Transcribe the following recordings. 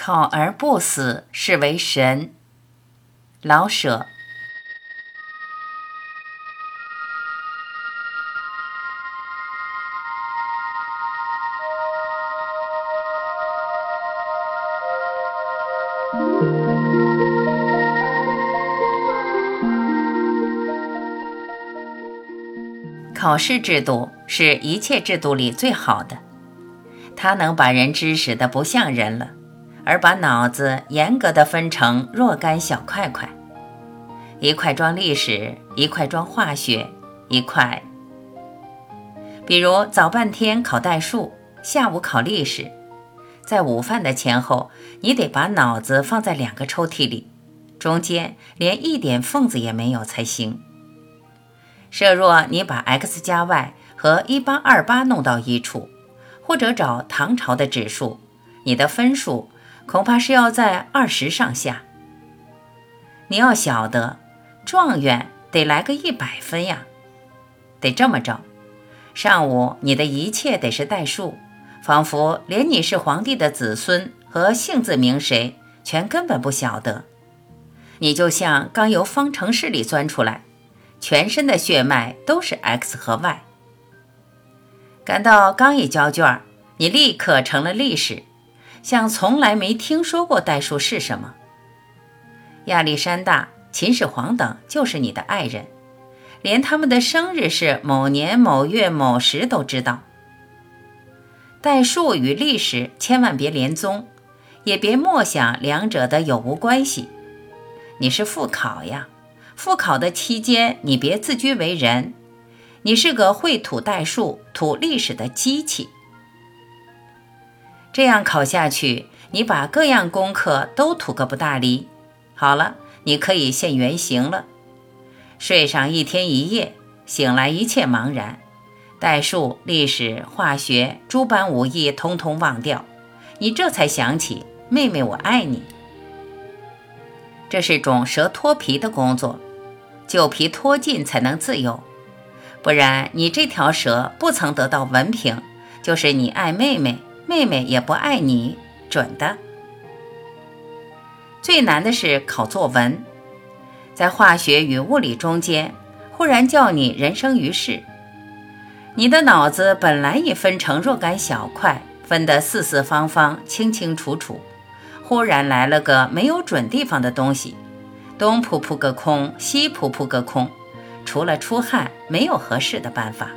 考而不死，是为神。老舍。考试制度是一切制度里最好的，它能把人知识的不像人了。而把脑子严格的分成若干小块块，一块装历史，一块装化学，一块。比如早半天考代数，下午考历史，在午饭的前后，你得把脑子放在两个抽屉里，中间连一点缝子也没有才行。设若你把 x 加 y 和一八二八弄到一处，或者找唐朝的指数，你的分数。恐怕是要在二十上下。你要晓得，状元得来个一百分呀，得这么着。上午你的一切得是代数，仿佛连你是皇帝的子孙和姓字名谁，全根本不晓得。你就像刚由方程式里钻出来，全身的血脉都是 x 和 y。感到刚一交卷，你立刻成了历史。像从来没听说过代数是什么。亚历山大、秦始皇等就是你的爱人，连他们的生日是某年某月某时都知道。代数与历史千万别连宗，也别默想两者的有无关系。你是复考呀，复考的期间你别自居为人，你是个会吐代数、吐历史的机器。这样考下去，你把各样功课都吐个不大离。好了，你可以现原形了。睡上一天一夜，醒来一切茫然，代数、历史、化学诸般武艺通通忘掉，你这才想起妹妹，我爱你。这是种蛇脱皮的工作，旧皮脱尽才能自由，不然你这条蛇不曾得到文凭，就是你爱妹妹。妹妹也不爱你，准的。最难的是考作文，在化学与物理中间，忽然叫你人生于世，你的脑子本来已分成若干小块，分得四四方方、清清楚楚，忽然来了个没有准地方的东西，东扑扑个空，西扑扑个空，除了出汗，没有合适的办法。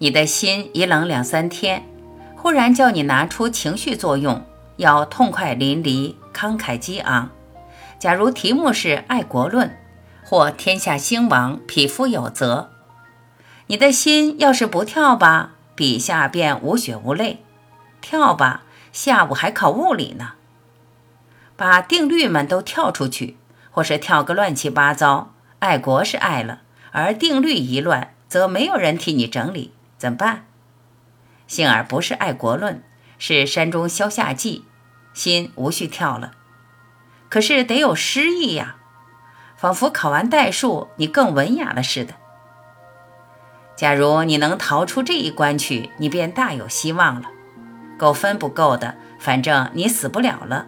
你的心一冷两三天，忽然叫你拿出情绪作用，要痛快淋漓、慷慨激昂。假如题目是爱国论，或天下兴亡、匹夫有责，你的心要是不跳吧，笔下便无血无泪；跳吧，下午还考物理呢。把定律们都跳出去，或是跳个乱七八糟。爱国是爱了，而定律一乱，则没有人替你整理。怎么办？幸而不是爱国论，是山中消夏季，心无需跳了。可是得有诗意呀，仿佛考完代数，你更文雅了似的。假如你能逃出这一关去，你便大有希望了。够分不够的，反正你死不了了。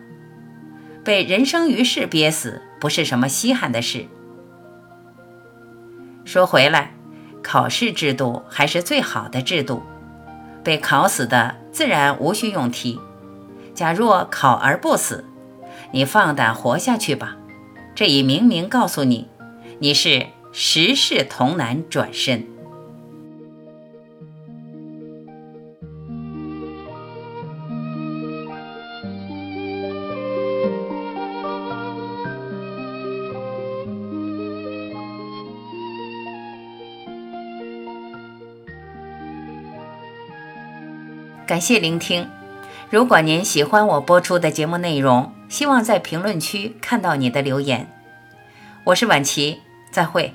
被人生于世憋死，不是什么稀罕的事。说回来。考试制度还是最好的制度，被考死的自然无需用题。假若考而不死，你放胆活下去吧。这已明明告诉你，你是十世童男转身。感谢聆听。如果您喜欢我播出的节目内容，希望在评论区看到你的留言。我是婉琪，再会。